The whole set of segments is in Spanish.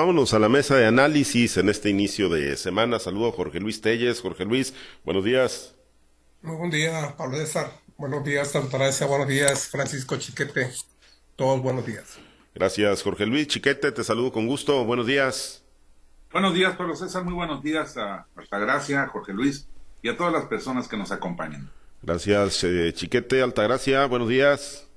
Vámonos a la mesa de análisis en este inicio de semana. Saludo a Jorge Luis Telles. Jorge Luis, buenos días. Muy buen día, Pablo César. Buenos días, Altagracia. Buenos días, Francisco Chiquete. Todos buenos días. Gracias, Jorge Luis Chiquete. Te saludo con gusto. Buenos días. Buenos días, Pablo César. Muy buenos días a Altagracia, a Jorge Luis y a todas las personas que nos acompañan. Gracias, eh, Chiquete. Altagracia, buenos días.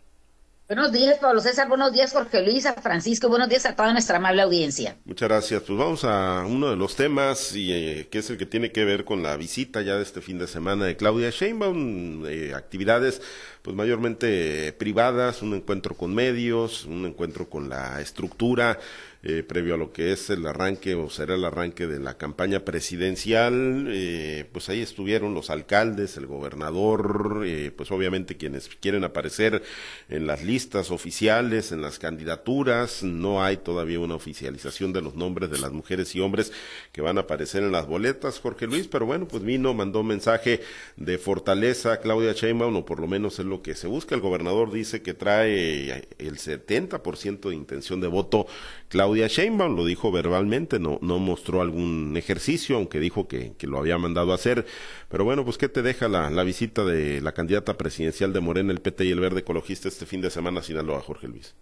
Buenos días, Pablo César. Buenos días, Jorge Luis, a Francisco. Buenos días a toda nuestra amable audiencia. Muchas gracias. Pues vamos a uno de los temas, y, eh, que es el que tiene que ver con la visita ya de este fin de semana de Claudia Sheinbaum. Eh, actividades, pues mayormente privadas, un encuentro con medios, un encuentro con la estructura eh, previo a lo que es el arranque o será el arranque de la campaña presidencial, eh, pues ahí estuvieron los alcaldes, el gobernador, eh, pues obviamente quienes quieren aparecer en las listas oficiales, en las candidaturas, no hay todavía una oficialización de los nombres de las mujeres y hombres que van a aparecer en las boletas, Jorge Luis, pero bueno, pues vino, mandó mensaje de fortaleza a Claudia Sheinbaum, o por lo menos es lo que se busca, el gobernador dice que trae el 70% de intención de voto Claudia Sheinbaum, lo dijo verbalmente, no, no mostró algún ejercicio, aunque dijo que, que lo había mandado a hacer. Pero bueno, pues ¿qué te deja la, la, visita de la candidata presidencial de Morena, el PT y el Verde Ecologista este fin de semana a Jorge Luis?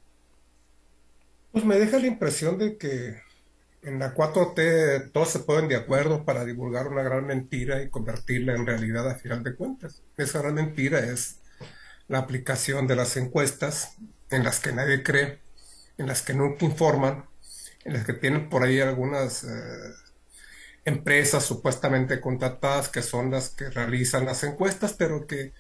Pues me deja la impresión de que en la 4T todos se ponen de acuerdo para divulgar una gran mentira y convertirla en realidad a final de cuentas. Esa gran mentira es la aplicación de las encuestas en las que nadie cree en las que nunca informan, las que tienen por ahí algunas eh, empresas supuestamente contratadas que son las que realizan las encuestas, pero que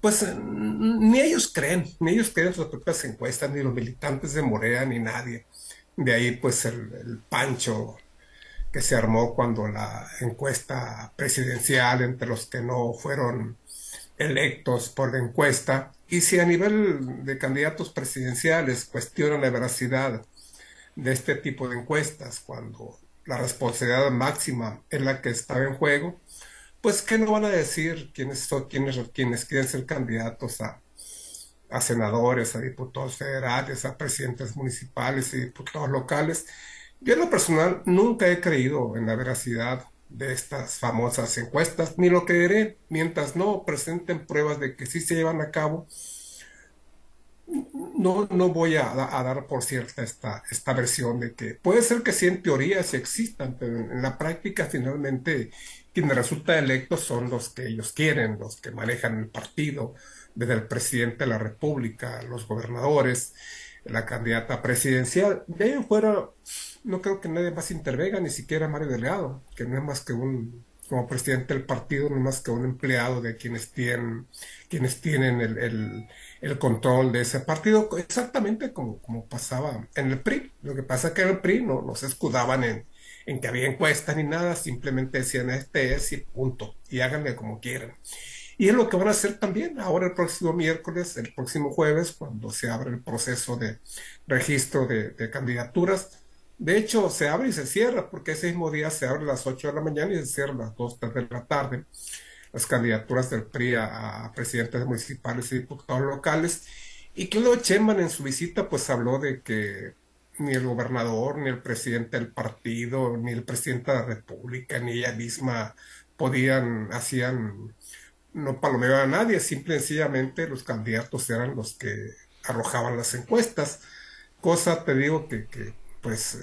pues ni ellos creen, ni ellos creen sus propias encuestas, ni los militantes de Morea, ni nadie. De ahí pues el, el pancho que se armó cuando la encuesta presidencial entre los que no fueron electos por la encuesta y si a nivel de candidatos presidenciales cuestionan la veracidad de este tipo de encuestas, cuando la responsabilidad máxima es la que está en juego, pues ¿qué no van a decir quienes, son, quienes, quienes quieren ser candidatos a, a senadores, a diputados federales, a presidentes municipales y diputados locales? Yo en lo personal nunca he creído en la veracidad de estas famosas encuestas, ni lo creeré mientras no presenten pruebas de que sí se llevan a cabo. No, no voy a, dar por cierta esta, esta versión de que puede ser que sí en teoría sí existan, pero en, la práctica finalmente quienes resultan electos son los que ellos quieren, los que manejan el partido, desde el presidente de la República, los gobernadores, la candidata presidencial. De ahí en fuera no creo que nadie más intervenga, ni siquiera Mario Delgado, que no es más que un, como presidente del partido, no más que un empleado de quienes tienen, quienes tienen el, el, control de ese partido, exactamente como, como pasaba en el PRI. Lo que pasa es que en el PRI no, no se escudaban en, en que había encuestas ni nada, simplemente decían este es y punto, y háganle como quieran. Y es lo que van a hacer también ahora el próximo miércoles, el próximo jueves, cuando se abre el proceso de registro de candidaturas de hecho, se abre y se cierra, porque ese mismo día se abre a las 8 de la mañana y se cierra a las 2 de la tarde. Las candidaturas del PRI a, presidentes municipales y diputados locales. Y Claudio Cheman en su visita pues habló de que ni el gobernador, ni el presidente del partido, ni el presidente de la República, ni ella misma podían, hacían, no palomeaban a nadie, simple y sencillamente los candidatos eran los que arrojaban las encuestas. Cosa, te digo, que, que pues eh,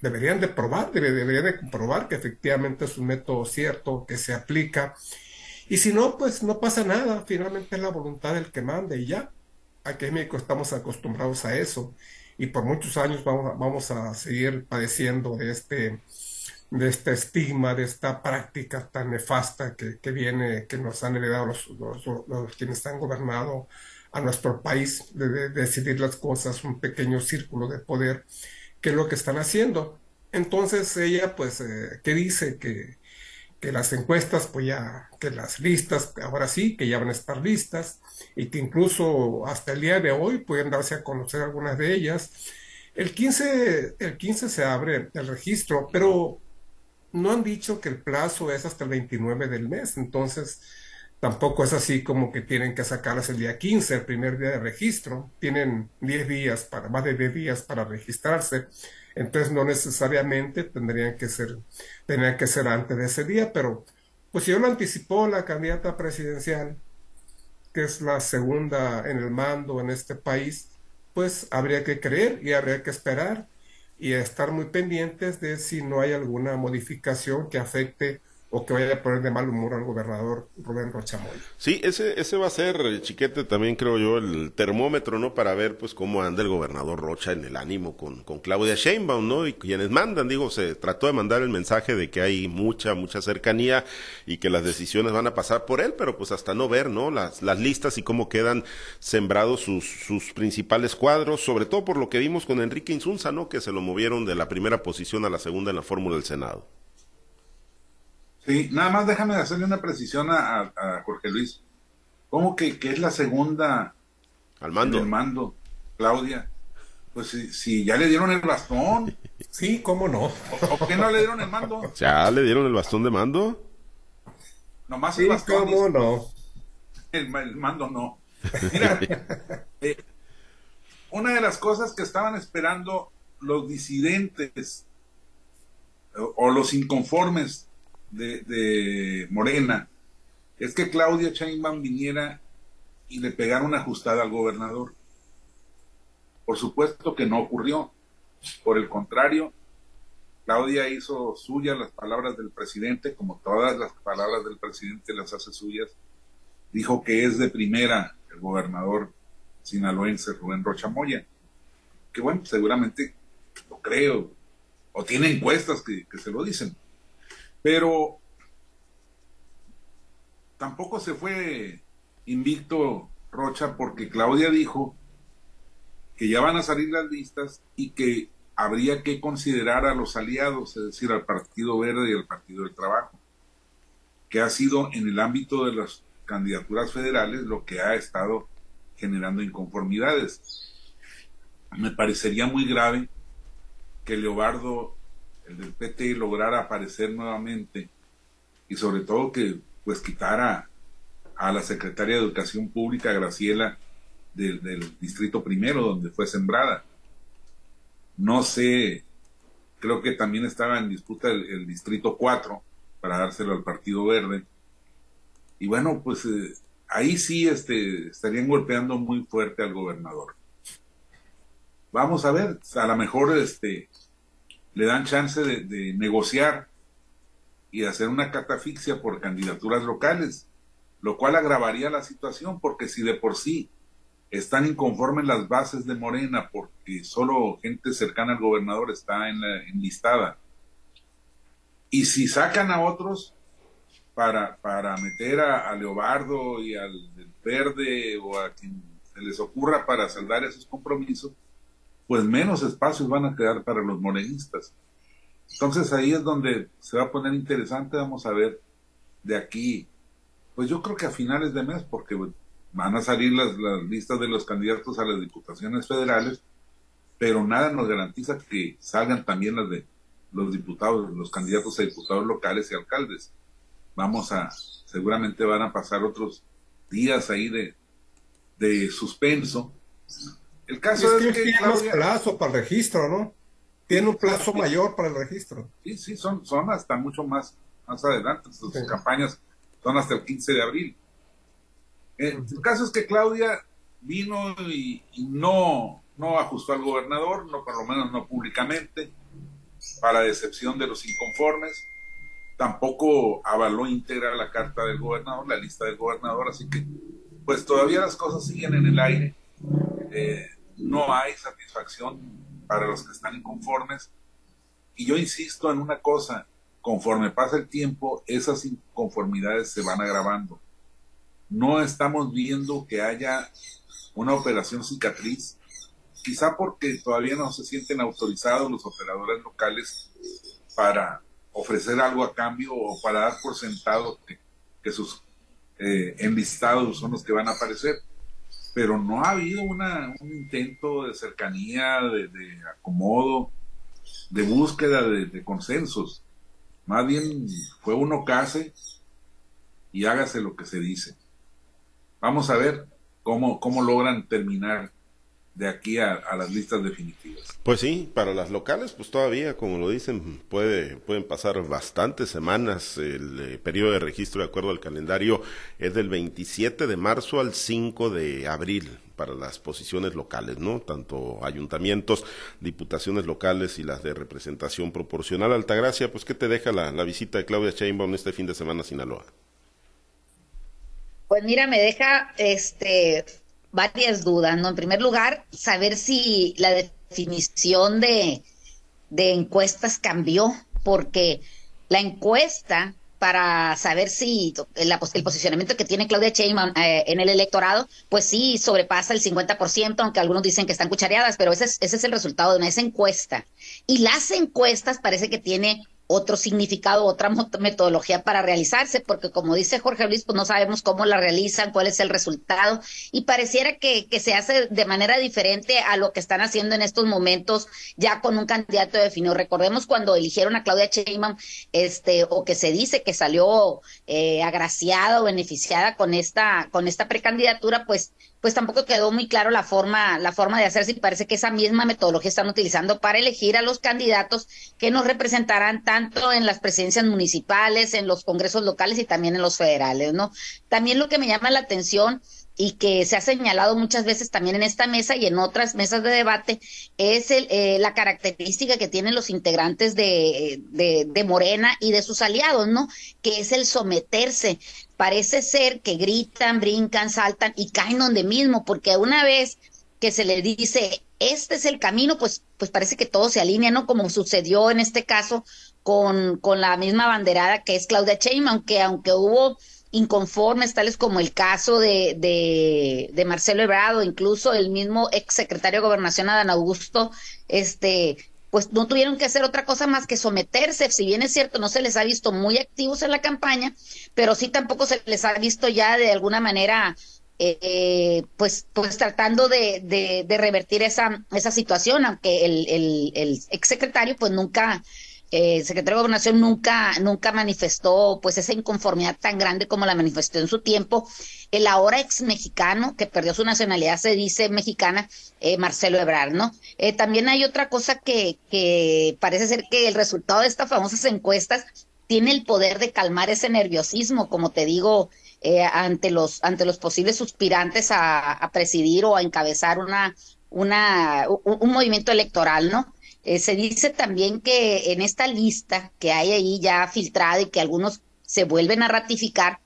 deberían de probar, deberían de comprobar que efectivamente es un método cierto, que se aplica. Y si no, pues no pasa nada, finalmente es la voluntad del que mande y ya. Aquí en México estamos acostumbrados a eso y por muchos años vamos a, vamos a seguir padeciendo de este, de este estigma, de esta práctica tan nefasta que, que viene, que nos han heredado los, los, quienes han gobernado a nuestro país, de, de decidir las cosas, un pequeño círculo de poder qué es lo que están haciendo. Entonces ella, pues, eh, ¿qué dice? Que, que las encuestas, pues ya, que las listas, ahora sí, que ya van a estar listas, y que incluso hasta el día de hoy pueden darse a conocer algunas de ellas. El 15, el 15 se abre el registro, pero no han dicho que el plazo es hasta el 29 del mes, entonces tampoco es así como que tienen que sacarlas el día 15, el primer día de registro. Tienen 10 días, para, más de 10 días para registrarse. Entonces no necesariamente tendrían que ser, tendrían que ser antes de ese día, pero pues si yo lo anticipó la candidata presidencial, que es la segunda en el mando en este país, pues habría que creer y habría que esperar y estar muy pendientes de si no hay alguna modificación que afecte o que vaya a poner de mal humor al gobernador Rubén Rochamoy. Sí, ese, ese va a ser, Chiquete, también creo yo, el termómetro, ¿no? Para ver, pues, cómo anda el gobernador Rocha en el ánimo con, con Claudia Sheinbaum, ¿no? Y quienes mandan, digo, se trató de mandar el mensaje de que hay mucha, mucha cercanía y que las decisiones van a pasar por él, pero pues hasta no ver, ¿no? Las, las listas y cómo quedan sembrados sus, sus principales cuadros, sobre todo por lo que vimos con Enrique Insunza, ¿no? Que se lo movieron de la primera posición a la segunda en la fórmula del Senado. Sí, nada más déjame hacerle una precisión a, Jorge Luis. ¿Cómo que, es la segunda al mando? mando, Claudia. Pues si, ya le dieron el bastón. Sí, ¿cómo no? ¿Por qué no le dieron el mando? ¿Ya le dieron el bastón de mando? Nomás el bastón. ¿Cómo no? El, mando no. Mira, eh, una de las cosas que estaban esperando los disidentes o los inconformes de, Morena es que Claudia Sheinbaum viniera y le pegara una ajustada al gobernador. Por supuesto que no ocurrió. Por el contrario, Claudia hizo suyas las palabras del presidente, como todas las palabras del presidente las hace suyas. Dijo que es de primera el gobernador sinaloense Rubén Rocha Moya. Que bueno, seguramente lo creo, o tiene encuestas que se lo dicen. Pero tampoco se fue invicto Rocha porque Claudia dijo que ya van a salir las listas y que habría que considerar a los aliados, es decir, al Partido Verde y al Partido del Trabajo, que ha sido en el ámbito de las candidaturas federales lo que ha estado generando inconformidades. Me parecería muy grave que Leobardo el del PT lograra aparecer nuevamente y sobre todo que pues quitara a la secretaria de Educación Pública, Graciela, del, Distrito Primero, donde fue sembrada. No sé, creo que también estaba en disputa el, Distrito 4 para dárselo al Partido Verde. Y bueno, pues eh, ahí sí este, estarían golpeando muy fuerte al gobernador. Vamos a ver, a lo mejor este, le dan chance de, negociar y hacer una catafixia por candidaturas locales, lo cual agravaría la situación porque si de por sí están inconformes las bases de Morena porque solo gente cercana al gobernador está en la, enlistada. Y si sacan a otros para, para meter a, a Leobardo y al Verde o a quien se les ocurra para saldar esos compromisos, pues menos espacios van a quedar para los morenistas. Entonces ahí es donde se va a poner interesante, vamos a ver de aquí, pues yo creo que a finales de mes, porque van a salir las, listas de los candidatos a las diputaciones federales, pero nada nos garantiza que salgan también las de los diputados, los candidatos a diputados locales y alcaldes. Vamos a, seguramente van a pasar otros días ahí de, de suspenso el caso es, que, tiene más plazo para el registro, ¿no? Tiene un plazo mayor para el registro. Sí, sí, son, son hasta mucho más, más adelante. Sus campañas son hasta el 15 de abril. Eh, el caso es que Claudia vino y, no, no ajustó al gobernador, no por lo menos no públicamente, para decepción de los inconformes. Tampoco avaló íntegra la carta del gobernador, la lista del gobernador, así que pues todavía las cosas siguen en el aire. Eh, no hay satisfacción para los que están inconformes. Y yo insisto en una cosa, conforme pasa el tiempo, esas inconformidades se van agravando. No estamos viendo que haya una operación cicatriz, quizá porque todavía no se sienten autorizados los operadores locales para ofrecer algo a cambio o para dar por sentado que, sus eh, enlistados son los que van a aparecer pero no ha habido una, un intento de cercanía, de, acomodo, de búsqueda de, consensos. Más bien fue uno case y hágase lo que se dice. Vamos a ver cómo, cómo logran terminar de aquí a, las listas definitivas. Pues sí, para las locales, pues todavía, como lo dicen, puede, pueden pasar bastantes semanas. El eh, periodo de registro, de acuerdo al calendario, es del 27 de marzo al 5 de abril para las posiciones locales, ¿no? Tanto ayuntamientos, diputaciones locales y las de representación proporcional. Altagracia, pues, ¿qué te deja la, la visita de Claudia Sheinbaum este fin de semana a Sinaloa? Pues mira, me deja este varias dudas, ¿no? En primer lugar, saber si la definición de, de encuestas cambió, porque la encuesta para saber si el, el posicionamiento que tiene Claudia Sheinbaum eh, en el electorado, pues sí sobrepasa el 50%, aunque algunos dicen que están cuchareadas, pero ese es, ese es el resultado de una esa encuesta. Y las encuestas parece que tiene otro significado, otra metodología para realizarse, porque como dice Jorge Luis, pues no sabemos cómo la realizan, cuál es el resultado, y pareciera que, que se hace de manera diferente a lo que están haciendo en estos momentos, ya con un candidato definido. Recordemos cuando eligieron a Claudia Sheinbaum, este, o que se dice que salió eh, agraciada o beneficiada con esta, con esta precandidatura, pues pues tampoco quedó muy claro la forma, la forma de hacerse y parece que esa misma metodología están utilizando para elegir a los candidatos que nos representarán tanto en las presidencias municipales, en los congresos locales y también en los federales, ¿no? También lo que me llama la atención y que se ha señalado muchas veces también en esta mesa y en otras mesas de debate, es el, eh, la característica que tienen los integrantes de, de, de, Morena y de sus aliados, ¿no? Que es el someterse. Parece ser que gritan, brincan, saltan y caen donde mismo, porque una vez que se les dice, este es el camino, pues, pues parece que todo se alinea, ¿no? Como sucedió en este caso con, con la misma banderada que es Claudia Sheinbaum, que aunque hubo inconformes, tales como el caso de, de, de Marcelo Ebrado, incluso el mismo ex secretario de Gobernación, Adán Augusto, este, pues no tuvieron que hacer otra cosa más que someterse, si bien es cierto, no se les ha visto muy activos en la campaña, pero sí tampoco se les ha visto ya de alguna manera eh, pues, pues tratando de, de, revertir esa, esa situación, aunque el, el, el exsecretario pues nunca el secretario de Gobernación nunca, nunca manifestó pues esa inconformidad tan grande como la manifestó en su tiempo. El ahora ex mexicano, que perdió su nacionalidad, se dice mexicana, eh, Marcelo Ebrard, ¿no? Eh, también hay otra cosa que, que parece ser que el resultado de estas famosas encuestas tiene el poder de calmar ese nerviosismo, como te digo, eh, ante los ante los posibles suspirantes a, a presidir o a encabezar una una un movimiento electoral, ¿no? Eh, se dice también que en esta lista que hay ahí ya filtrada y que algunos se vuelven a ratificar,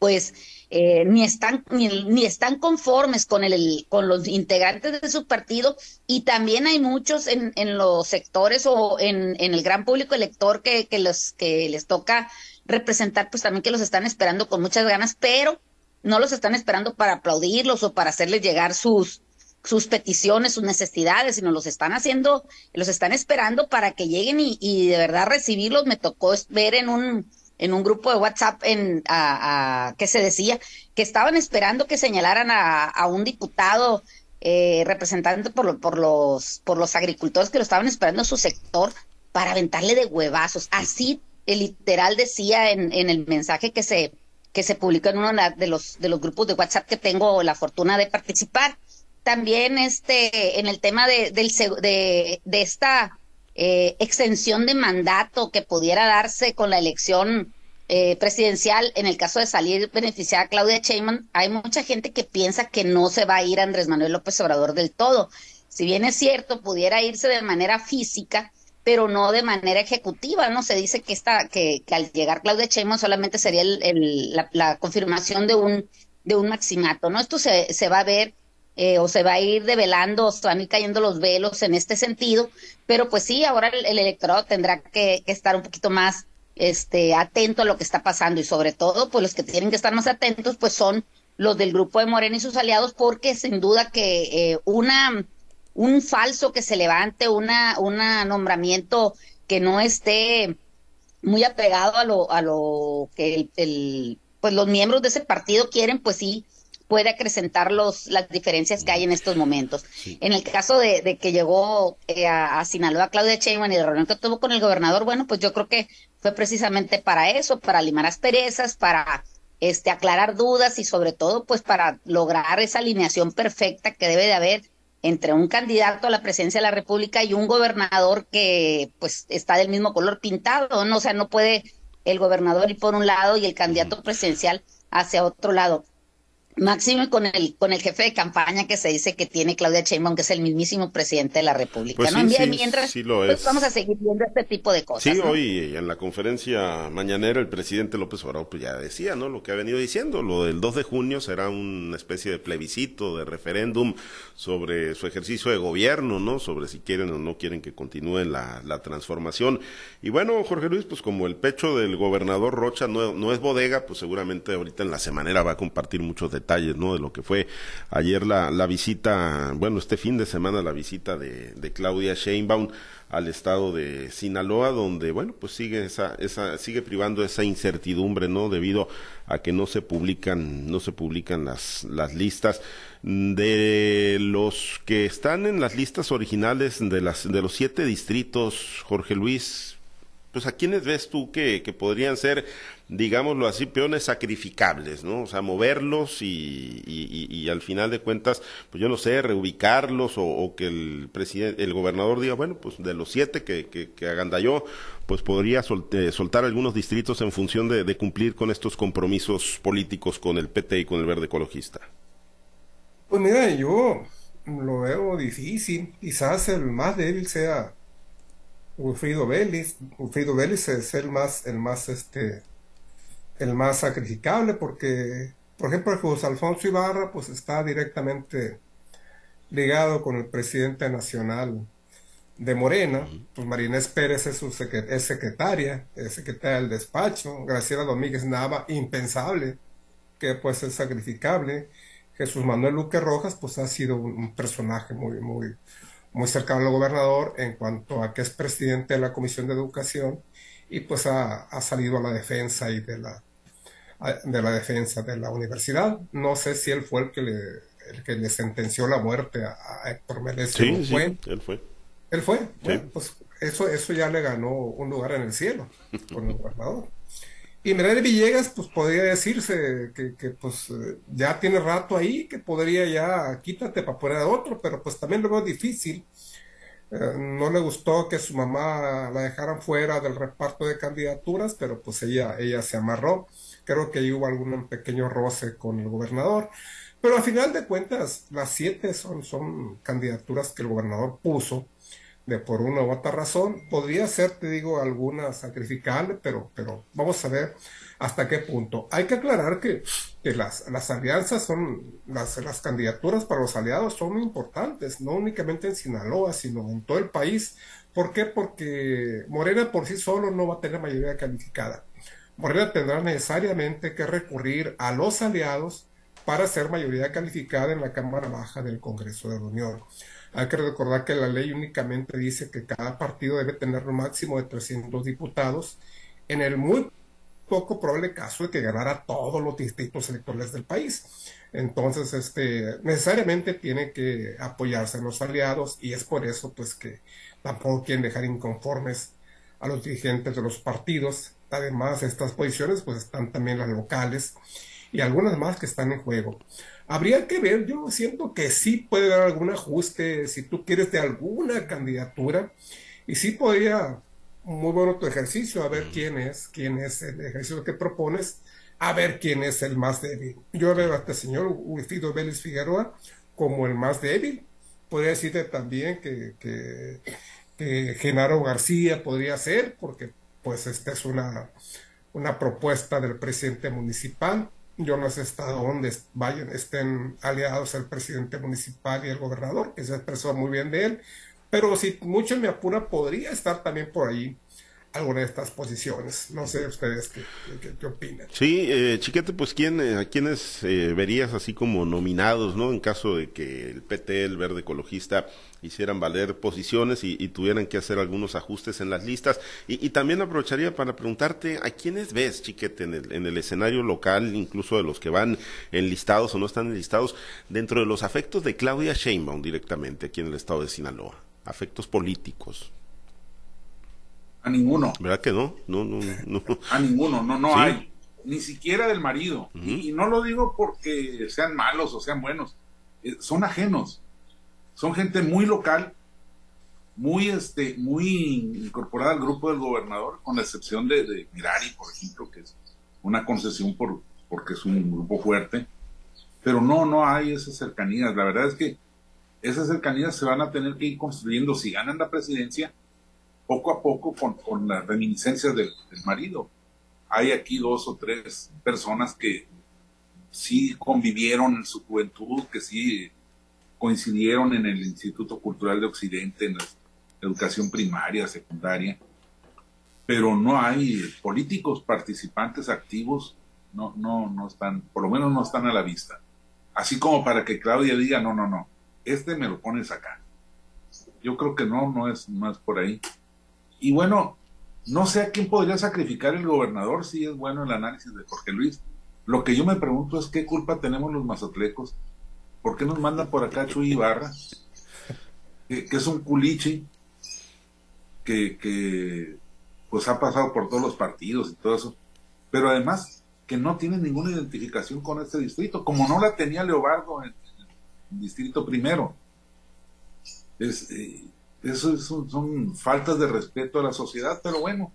pues eh, ni están ni, están conformes con el con los integrantes de su partido. Y también hay muchos en, en los sectores o en, en el gran público elector que, que los que les toca representar pues también que los están esperando con muchas ganas pero no los están esperando para aplaudirlos o para hacerles llegar sus sus peticiones, sus necesidades, sino los están haciendo, los están esperando para que lleguen y, y de verdad recibirlos. Me tocó ver en un, en un grupo de WhatsApp en, a, que se decía que estaban esperando que señalaran a, un diputado eh, representante por, por, los, por los agricultores que lo estaban esperando en su sector para aventarle de huevazos. Así el literal decía en, en el mensaje que se, que se publicó en uno de los, de los grupos de WhatsApp que tengo la fortuna de participar también este en el tema de, del, de, esta eh, extensión de mandato que pudiera darse con la elección eh, presidencial, en el caso de salir beneficiada Claudia Sheinbaum, hay mucha gente que piensa que no se va a ir Andrés Manuel López Obrador del todo. Si bien es cierto, pudiera irse de manera física, pero no de manera ejecutiva, ¿no? Se dice que, esta, que, que al llegar Claudia Sheinbaum solamente sería el, la, la, confirmación de un, de un maximato, ¿no? Esto se, se va a ver eh, o se va a ir develando, o se van a ir cayendo los velos en este sentido, pero pues sí, ahora el, electorado tendrá que, estar un poquito más este, atento a lo que está pasando y sobre todo, pues los que tienen que estar más atentos, pues son los del grupo de Morena y sus aliados, porque sin duda que eh, una un falso que se levante, una, una nombramiento que no esté muy apegado a lo, a lo que el, pues los miembros de ese partido quieren, pues sí, puede acrecentar los, las diferencias que hay en estos momentos. En el caso de, que llegó eh, a, Sinaloa Claudia Sheinbaum y de reunión que tuvo con el gobernador, bueno, pues yo creo que fue precisamente para eso, para limar asperezas, para este aclarar dudas y sobre todo pues para lograr esa alineación perfecta que debe de haber entre un candidato a la presidencia de la República y un gobernador que pues está del mismo color pintado, ¿no? O sea, no puede el gobernador ir por un lado y el candidato presidencial hacia otro lado. Máximo con el con el jefe de campaña que se dice que tiene Claudia Sheinbaum, que es el mismísimo presidente de la República. Pues ¿no? sí, Mientras, sí, lo pues, es. vamos a seguir viendo este tipo de cosas. Sí, ¿no? hoy en la conferencia mañanera el presidente López Obrador pues ya decía, ¿no? Lo que ha venido diciendo, lo del 2 de junio será una especie de plebiscito, de referéndum sobre su ejercicio de gobierno, ¿no? Sobre si quieren o no quieren que continúe la, la transformación. Y bueno, Jorge Luis, pues como el pecho del gobernador Rocha no, no es bodega, pues seguramente ahorita en la semanera va a compartir muchos detalles, ¿no? De lo que fue ayer la, la visita, bueno, este fin de semana la visita de, de Claudia Sheinbaum al estado de Sinaloa, donde, bueno, pues sigue esa, esa, sigue privando esa incertidumbre, ¿no? Debido a que no se publican, no se publican las, las listas de los que están en las listas originales de las, de los siete distritos, Jorge Luis, pues a quiénes ves tú que, que podrían ser, digámoslo así, peones sacrificables, ¿no? O sea, moverlos y, y, al final de cuentas, pues yo no sé, reubicarlos o, que el presidente, el gobernador diga, bueno, pues de los siete que, que, que agandalló, pues podría sol, soltar algunos distritos en función de, de cumplir con estos compromisos políticos con el PT y con el Verde Ecologista. Pues mira, yo lo veo difícil. Quizás el más débil sea Wilfrido Vélez. Wilfrido Vélez es el más, el más, este, el más sacrificable porque, por ejemplo, José Alfonso Ibarra, pues está directamente ligado con el presidente nacional de Morena, pues Marinés Pérez es, su secret es secretaria, es secretaria del despacho, Graciela Domínguez Nava, impensable, que pues es sacrificable, Jesús Manuel Luque Rojas, pues ha sido un, un personaje muy, muy, muy cercano al gobernador en cuanto a que es presidente de la Comisión de Educación y pues ha, ha salido a la defensa y de la, de la defensa de la universidad. No sé si él fue el que le, el que le sentenció la muerte a, a Héctor Melesio. Sí, sí, fue. él fue. Él fue. Sí. Bueno, pues eso, eso ya le ganó un lugar en el cielo con el gobernador. Y Mercedes Villegas, pues podría decirse que, pues ya tiene rato ahí, que podría ya quítate para poner a otro, pero pues también lo veo difícil. Eh, no le gustó que su mamá la dejaran fuera del reparto de candidaturas, pero pues ella, ella se amarró. Creo que ahí hubo algún pequeño roce con el gobernador. Pero al final de cuentas, las siete son, son candidaturas que el gobernador puso de por una u otra razón. Podría ser, te digo, alguna sacrificable, pero, pero vamos a ver hasta qué punto. Hay que aclarar que, las, las alianzas son, las, las candidaturas para los aliados son importantes, no únicamente en Sinaloa, sino en todo el país. ¿Por qué? Porque Morena por sí solo no va a tener mayoría calificada. Morena tendrá necesariamente que recurrir a los aliados para ser mayoría calificada en la Cámara Baja del Congreso de la Unión. Hay que recordar que la ley únicamente dice que cada partido debe tener un máximo de 300 diputados en el muy poco probable caso de que ganara todos los distritos electorales del país. Entonces, este, necesariamente tiene que apoyarse en los aliados y es por eso pues que tampoco quieren dejar inconformes a los dirigentes de los partidos. Además, estas posiciones pues están también las locales y algunas más que están en juego. Habría que ver, yo siento que sí puede haber algún ajuste si tú quieres de alguna candidatura y sí podría, muy bueno tu ejercicio, a ver quién es, quién es el ejercicio que propones, a ver quién es el más débil. Yo veo a este señor Wilfrido Vélez Figueroa como el más débil. Podría decirte también que, que, que Genaro García podría ser, porque pues esta es una, una propuesta del presidente municipal yo no sé hasta dónde vayan, estén aliados el presidente municipal y el gobernador, que se expresó muy bien de él, pero si mucho me apura, podría estar también por ahí alguna de estas posiciones. No sé ustedes qué, qué, qué opinan. Sí, eh, Chiquete, pues ¿quién, eh, ¿a quiénes eh, verías así como nominados, no? En caso de que el PT, el Verde Ecologista, hicieran valer posiciones y, y tuvieran que hacer algunos ajustes en las listas. Y, y, también aprovecharía para preguntarte, ¿a quiénes ves, Chiquete, en el, en el escenario local, incluso de los que van enlistados o no están enlistados, dentro de los afectos de Claudia Sheinbaum directamente aquí en el estado de Sinaloa? Afectos políticos. A ninguno. ¿Verdad que no? No, no, no. A ninguno, no, no ¿Sí? hay. Ni siquiera del marido. Uh -huh. y, y, no lo digo porque sean malos o sean buenos. Eh, son ajenos. son gente muy local, muy, este, muy incorporada al grupo del gobernador, con la excepción de, de Mirari, por ejemplo, que es una concesión por, porque es un grupo fuerte, pero no, no hay esas cercanías. La verdad es que esas cercanías se van a tener que ir construyendo si ganan la presidencia poco a poco con, con las reminiscencias del, marido. Hay aquí dos o tres personas que sí convivieron en su juventud, que sí coincidieron en el Instituto Cultural de Occidente, en la educación primaria, secundaria, pero no hay políticos participantes activos, no, no, no están, por lo menos no están a la vista. Así como para que Claudia diga, no, no, no, este me lo pones acá. Yo creo que no, no es, no es por ahí. Y bueno, no sé a quién podría sacrificar el gobernador si es bueno el análisis de Jorge Luis. Lo que yo me pregunto es qué culpa tenemos los mazatlecos. ¿Por qué nos mandan por acá Chuy Ibarra? Que, es un culichi que, que pues ha pasado por todos los partidos y todo eso. Pero además que no tiene ninguna identificación con este distrito, como no la tenía Leobardo en, distrito primero. Es, eh, eso son, faltas de respeto a la sociedad, pero bueno,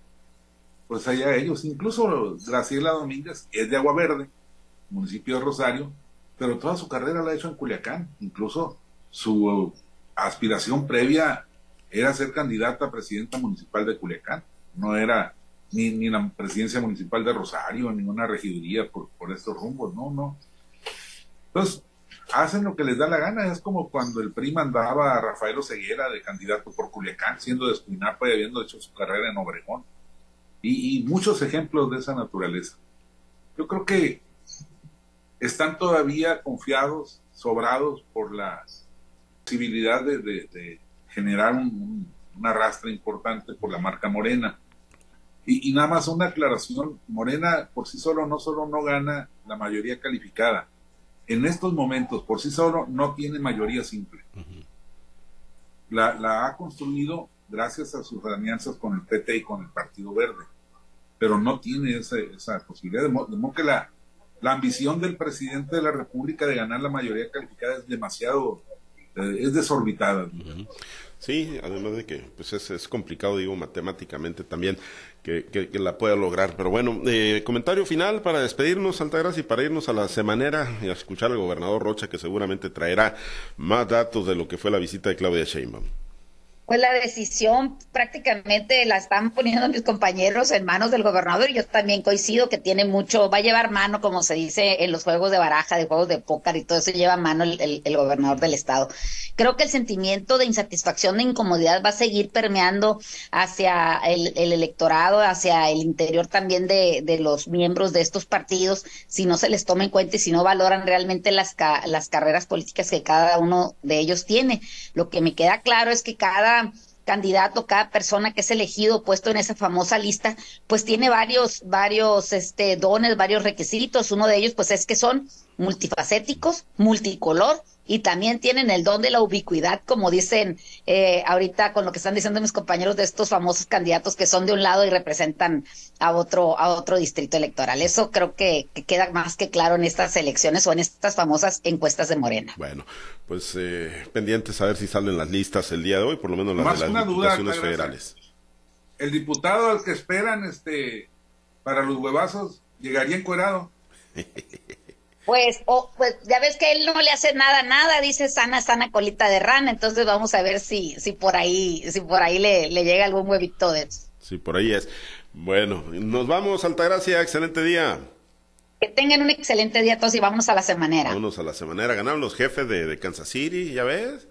pues allá ellos. Incluso Graciela Domínguez es de Agua Verde, municipio de Rosario, pero toda su carrera la ha hecho en Culiacán. Incluso su aspiración previa era ser candidata a presidenta municipal de Culiacán. No era ni, ni la presidencia municipal de Rosario, ni una regiduría por, por estos rumbos, no, no. Entonces, hacen lo que les da la gana. Es como cuando el PRI mandaba a Rafael Oseguera de candidato por Culiacán, siendo de Espinapa y habiendo hecho su carrera en Obregón. Y, muchos ejemplos de esa naturaleza. Yo creo que están todavía confiados, sobrados por la posibilidad de, generar un, una importante por la marca Morena. Y, y, nada más una aclaración, Morena por sí solo no solo no gana la mayoría calificada, en estos momentos por sí solo no tiene mayoría simple. la, ha construido gracias a sus alianzas con el PT y con el Partido Verde, pero no tiene esa, esa posibilidad. De modo, que la, la ambición del presidente de la República de ganar la mayoría calificada es demasiado, eh, es desorbitada. Sí, además de que pues es, es complicado, digo, matemáticamente también que, que, la pueda lograr. Pero bueno, eh, comentario final para despedirnos, Altagracia, y para irnos a la semanera y a escuchar al gobernador Rocha, que seguramente traerá más datos de lo que fue la visita de Claudia Sheinbaum pues la decisión prácticamente la están poniendo mis compañeros en manos del gobernador y yo también coincido que tiene mucho, va a llevar mano, como se dice en los juegos de baraja, de juegos de póker y todo eso lleva mano el, gobernador del estado. Creo que el sentimiento de insatisfacción, de incomodidad va a seguir permeando hacia el, electorado, hacia el interior también de, de, los miembros de estos partidos, si no se les toma en cuenta y si no valoran realmente las, las carreras políticas que cada uno de ellos tiene. Lo que me queda claro es que cada candidato, cada persona que es elegido, puesto en esa famosa lista, pues tiene varios, varios este, dones, varios requisitos. Uno de ellos, pues es que son multifacéticos, multicolor, y también tienen el don de la ubicuidad, como dicen eh, ahorita con lo que están diciendo mis compañeros de estos famosos candidatos que son de un lado y representan a otro a otro distrito electoral. Eso creo que, queda más que claro en estas elecciones o en estas famosas encuestas de Morena. Bueno, pues eh, pendientes a ver si salen las listas el día de hoy, por lo menos las de las diputaciones federales. El diputado al que esperan este para los huevazos llegaría encuerado. Pues, pues ya ves que él no le hace nada, nada, dice sana, sana colita de rana, entonces vamos a ver si, si por ahí, si por ahí le, le llega algún huevito de eso. Sí, por ahí es. Bueno, nos vamos, Altagracia, excelente día. Que tengan un excelente día todos y vámonos a la semanera. Vámonos a la semanera, ganaron los jefes de, de Kansas City, ya ves,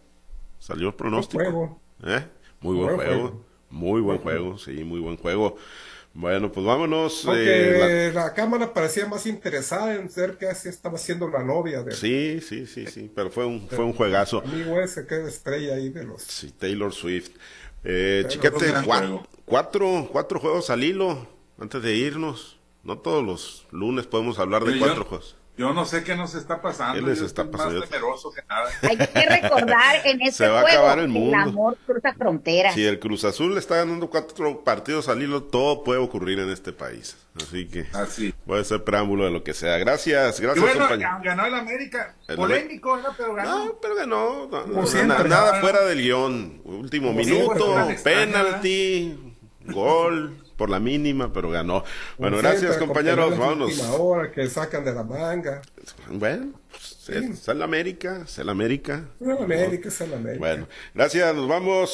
salió el pronóstico. ¿Eh? Muy buen, juego. muy buen juego, sí, muy buen juego. Bueno, pues vámonos. Aunque eh, la... cámara parecía más interesada en ser que así estaba siendo la novia de... Sí, sí, sí, sí, pero fue un, fue un juegazo. Amigo ese que estrella ahí de los... Sí, Taylor Swift. Eh, chiquete, cuatro, cuatro juegos al hilo antes de irnos. No todos los lunes podemos hablar de cuatro juegos. Yo no sé qué nos está pasando. ¿Qué les yo está estoy pasando? Más temeroso que nada. Hay que recordar en este Se va a juego acabar el mundo. amor cruza fronteras. Si el Cruz Azul está ganando cuatro partidos al hilo, todo puede ocurrir en este país. Así que Así. puede ser preámbulo de lo que sea. Gracias, Y gracias, bueno, compañero. ganó el América. El Polémico, ¿no? Pero ganó. No, pero ganó. no, no, siempre, na- nada ¿no? fuera del guion. Último Como minuto, penalti, gol, por la mínima, pero ganó. Bueno, gracias, compañeros. Vámonos. última hora que sacan de la manga. Bueno, pues, es el América, es el América. Es el América, es el América. Bueno, gracias, nos vamos.